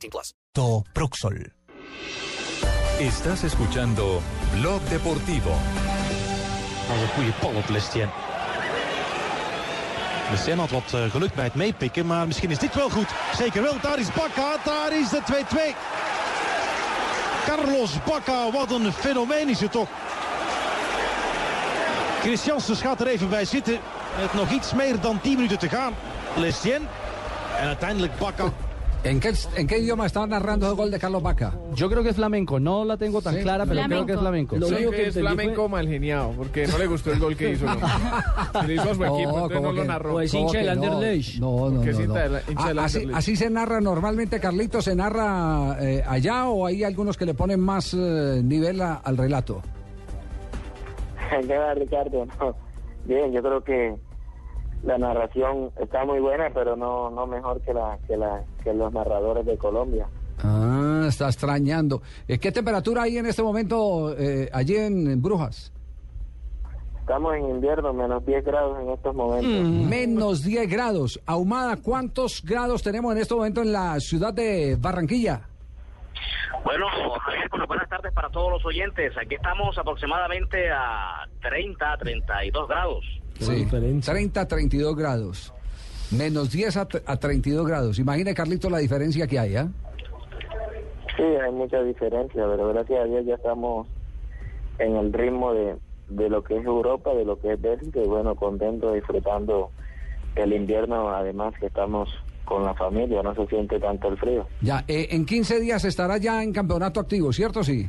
18 plus. To Proxol. Estás escuchando Blog Deportivo. Dat is een goede bal op Lestien. Lestien had wat uh, geluk bij het meepikken, maar misschien is dit wel goed. Zeker wel, daar is Bakka, daar is de 2-2. Carlos Bacca, wat een fenomeen is het toch. Christiansen gaat er even bij zitten. Met nog iets meer dan 10 minuten te gaan. Lestien. En uiteindelijk Bacca. ¿En qué, ¿En qué idioma está narrando el gol de Carlos Vaca? Yo creo que es flamenco, no la tengo tan Sí. clara, pero Flamenco. creo que es flamenco. Lo Sí. único que es flamenco mal geniado, porque no le gustó el gol que hizo. ¿no? Se le hizo a su equipo, entonces ¿cómo no lo que- narró. Pues cómo hincha del no? Anderlecht. No, no, no. no. Ah, así, así se narra normalmente, Carlitos, se narra eh, allá o hay algunos que le ponen más eh, nivel a- al relato. ¿Qué va, Ricardo? No. Bien, yo creo que la narración está muy buena, pero no no mejor que la que la que los narradores de Colombia. Ah, está extrañando. Eh, ¿Qué temperatura hay en este momento eh, allí en, en Brujas? Estamos en invierno, menos 10 grados en estos momentos. Menos 10 grados. Ahumada, ¿cuántos grados tenemos en este momento en la ciudad de Barranquilla? Bueno, Javier, bueno, buenas tardes para todos los oyentes. Aquí estamos aproximadamente a 30, 32 grados. Sí, diferencia. 30 a 32 grados. Menos 10 a, a 32 grados. Imagine, Carlito, la diferencia que hay, ¿ah? Sí, hay mucha diferencia, pero gracias a Dios ya estamos en el ritmo de, de lo que es Europa, de lo que es Bélgica, y bueno, contento, disfrutando el invierno, además que estamos con la familia, no se siente tanto el frío. Ya, eh, en 15 días estará ya en campeonato activo, ¿cierto? Sí.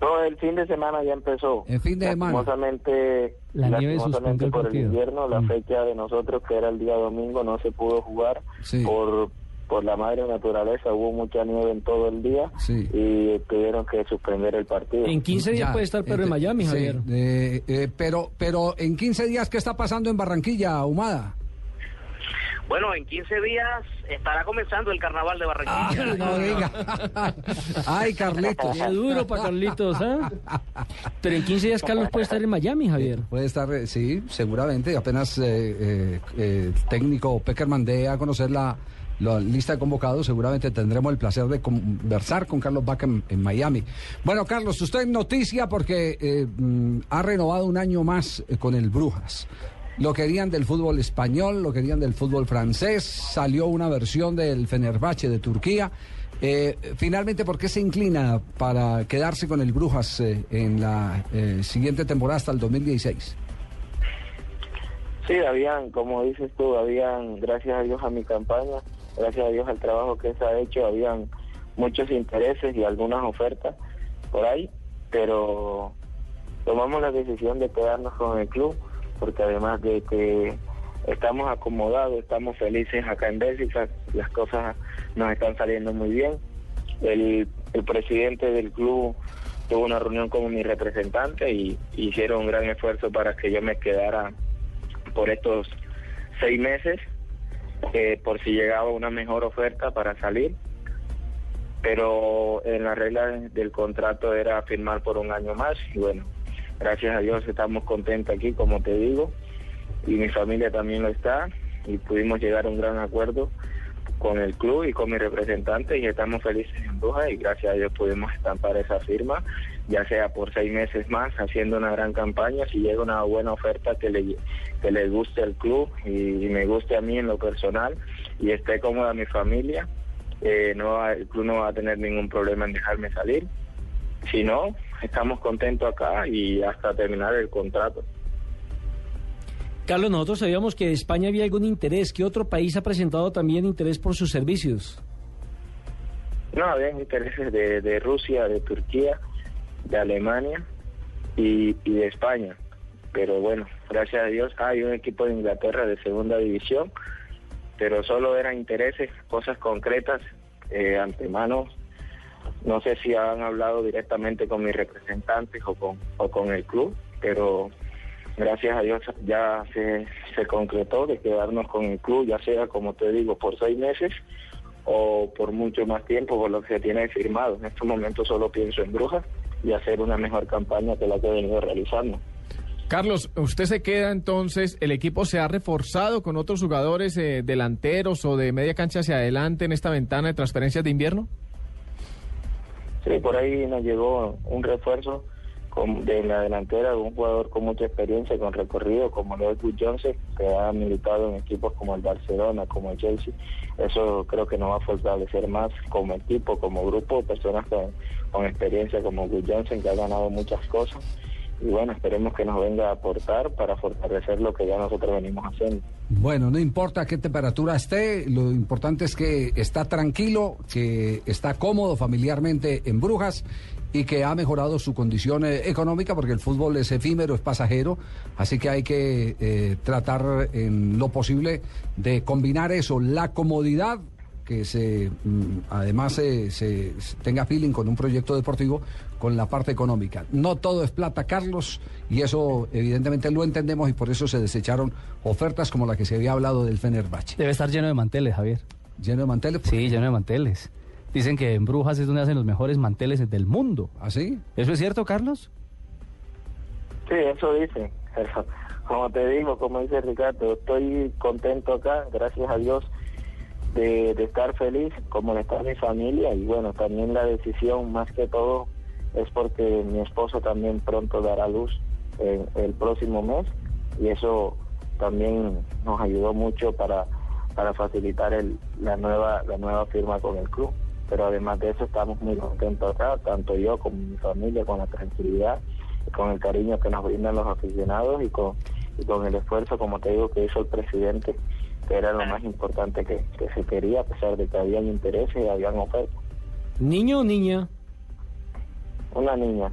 No, el fin de semana ya empezó. El fin de semana. Lastimosamente, La nieve lastimosamente el por el invierno, la Mm. fecha de nosotros, que era el día domingo, no se pudo jugar Sí. por por la madre naturaleza. Hubo mucha nieve en todo el día Sí. y tuvieron que suspender el partido. En 15 días Ya, puede estar Pedro en ente- Miami, sí, Javier. eh, eh, pero, pero en 15 días, ¿qué está pasando en Barranquilla, Ahumada? Bueno, en 15 días estará comenzando el carnaval de Barranquilla. no diga. Ay, Carlitos. Qué duro para Carlitos, ¿ah? Pero en 15 días Carlos puede estar en Miami, Javier. Puede estar, eh, sí, seguramente. Apenas eh, eh, eh, el técnico Peckerman dé a conocer la, la lista de convocados, seguramente tendremos el placer de conversar con Carlos Vaca en, en Miami. Bueno, Carlos, usted en noticia porque eh, mm, ha renovado un año más eh, con el Brujas. Lo querían del fútbol español, lo querían del fútbol francés, salió una versión del Fenerbahce de Turquía. Eh, finalmente, ¿por qué se inclina para quedarse con el Brujas eh, en la eh, siguiente temporada hasta el 2016? Sí, habían, como dices tú, habían, gracias a Dios a mi campaña, gracias a Dios al trabajo que se ha hecho, habían muchos intereses y algunas ofertas por ahí, pero tomamos la decisión de quedarnos con el club, porque además de que estamos acomodados, estamos felices acá en Bélgica, las cosas nos están saliendo muy bien. El, el presidente del club tuvo una reunión con mi representante y hicieron un gran esfuerzo para que yo me quedara por estos seis meses, eh, por si llegaba una mejor oferta para salir. Pero en la regla del contrato era firmar por un año más y bueno, gracias a Dios estamos contentos aquí, como te digo, y mi familia también lo está y pudimos llegar a un gran acuerdo con el club y con mi representante y estamos felices en Brujas y gracias a Dios pudimos estampar esa firma, ya sea por seis meses más, haciendo una gran campaña, si llega una buena oferta que le, que le guste al club y, me guste a mí en lo personal y esté cómoda mi familia, eh, no va- el club no va a tener ningún problema en dejarme salir. Si no, estamos contentos acá y hasta terminar el contrato. Carlos, nosotros sabíamos que de España había algún interés. ¿Qué otro país ha presentado también interés por sus servicios? No, había intereses de, de Rusia, de Turquía, de Alemania y, y de España. Pero bueno, gracias a Dios hay un equipo de Inglaterra de segunda división pero solo eran intereses, cosas concretas, eh, antemano. No sé si han hablado directamente con mis representantes o con, o con el club, pero gracias a Dios ya se, se concretó de quedarnos con el club, ya sea, como te digo, por seis meses o por mucho más tiempo, por lo que se tiene firmado. En estos momentos solo pienso en Brujas y hacer una mejor campaña que la que he venido realizando. Carlos, usted se queda entonces, el equipo se ha reforzado con otros jugadores eh, delanteros o de media cancha hacia adelante en esta ventana de transferencias de invierno. Sí, por ahí nos llegó un refuerzo de la delantera de un jugador con mucha experiencia, con recorrido, como lo es Wood Johnson, que ha militado en equipos como el Barcelona, como el Chelsea. Eso creo que nos va a fortalecer más como equipo, como grupo, personas con, experiencia como Wood Johnson, que ha ganado muchas cosas. Y bueno, esperemos que nos venga a aportar para fortalecer lo que ya nosotros venimos haciendo. Bueno, no importa qué temperatura esté, lo importante es que está tranquilo, que está cómodo familiarmente en Brujas y que ha mejorado su condición eh, económica porque el fútbol es efímero, es pasajero, así que hay que eh, tratar en lo posible de combinar eso, la comodidad que se mm, además se, se- se tenga feeling con un proyecto deportivo con la parte económica. No todo es plata, Carlos, y eso evidentemente lo entendemos y por eso se desecharon ofertas como la que se había hablado del Fenerbahce. Debe estar lleno de manteles, Javier. ¿Lleno de manteles? Sí, lleno de manteles. Dicen que en Brujas es donde hacen los mejores manteles del mundo. ¿Ah, sí? ¿Eso es cierto, Carlos? Sí, eso dicen. Como te digo, como dice Ricardo, estoy contento acá, gracias a Dios, de, de estar feliz, como le está mi familia. Y bueno, también la decisión, más que todo, es porque mi esposo también pronto dará luz eh, el próximo mes. Y eso también nos ayudó mucho para, para facilitar el, la, nueva, la nueva firma con el club. Pero además de eso, estamos muy contentos acá, tanto yo como mi familia, con la tranquilidad con el cariño que nos brindan los aficionados y con, y con el esfuerzo, como te digo, que hizo el presidente, que era lo más importante que, que se quería, a pesar de que habían intereses y habían ofertas. ¿Niño o niña? Una niña.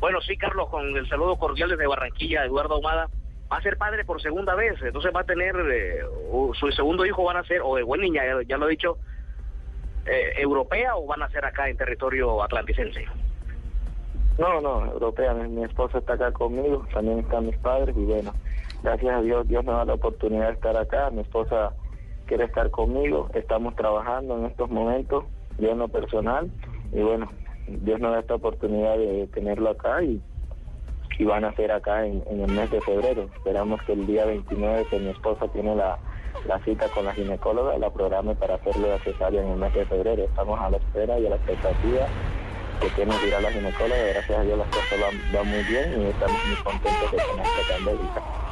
Bueno, sí, Carlos, con el saludo cordial desde Barranquilla, Eduardo Ahumada. Va a ser padre por segunda vez, entonces va a tener, eh, su segundo hijo van a ser, o de buen niña, ya, ya lo he dicho, eh, europea o van a ser acá en territorio atlanticense. No, no, europea. Mi, mi esposa está acá conmigo, también están mis padres y bueno, gracias a Dios, Dios nos da la oportunidad de estar acá. Mi esposa quiere estar conmigo, estamos trabajando en estos momentos, yo en lo personal y bueno, Dios nos da esta oportunidad de tenerlo acá y, y van a ser acá en, en el mes de febrero. Esperamos que el día 29 que mi esposa tiene la, la cita con la ginecóloga, la programe para hacerle la cesárea en el mes de febrero. Estamos a la espera y a la expectativa que tiene que ir a la ginecóloga. Gracias a Dios las cosas van, muy bien y estamos muy contentos de tener esta tan bélica.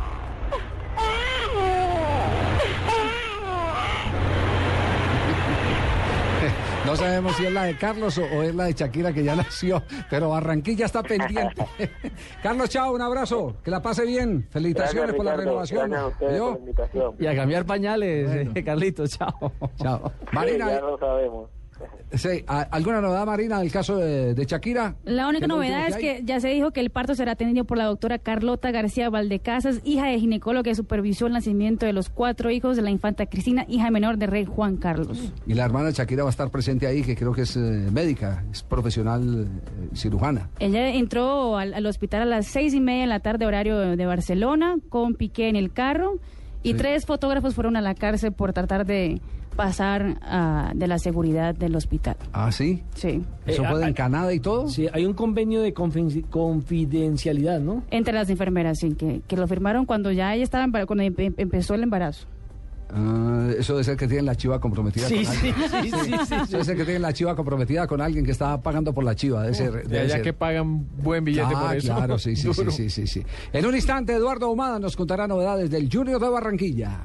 No sabemos si es la de Carlos o, o es la de Shakira que ya nació, pero Barranquilla está pendiente. Carlos, chao, un abrazo, que la pase bien. Felicitaciones Gracias, por la renovación. Gracias a ustedes ¿Oyó? por la invitación. Y a cambiar pañales, eh, Carlitos, chao. Chao. Sí, Marina, ya lo sabemos. Sí, ¿a- ¿alguna novedad, Marina, del caso de, de Shakira? La única ¿Qué lo novedad es que ya se dijo que el parto será atendido por la doctora Carlota García Valdecasas, hija de ginecólogo que supervisó el nacimiento de los cuatro hijos de la infanta Cristina, hija menor de rey Juan Carlos. Y la hermana Shakira va a estar presente ahí, que creo que es eh, médica, es profesional eh, cirujana. Ella entró al, al hospital a las seis y media de la tarde, horario de, de Barcelona, con Piqué en el carro, y Sí. tres fotógrafos fueron a la cárcel por tratar de pasar ah, de la seguridad del hospital. Ah, sí. Sí. Eso Eh, fue ah, en Canadá y todo. Sí, hay un convenio de confi- confidencialidad, ¿no? Entre las enfermeras, sí, que, que lo firmaron cuando ya ella estaba, cuando em- empezó el embarazo. Ah, eso debe ser que tienen la chiva comprometida Sí, con sí, alguien. sí, sí, sí, sí. Debe ser que tienen la chiva comprometida con alguien que está pagando por la chiva. Debe ser. De debe allá ser. que pagan buen billete Ah, por eso. claro, sí, sí, sí, sí, sí, sí. En un instante, Eduardo Humada nos contará novedades del Junior de Barranquilla.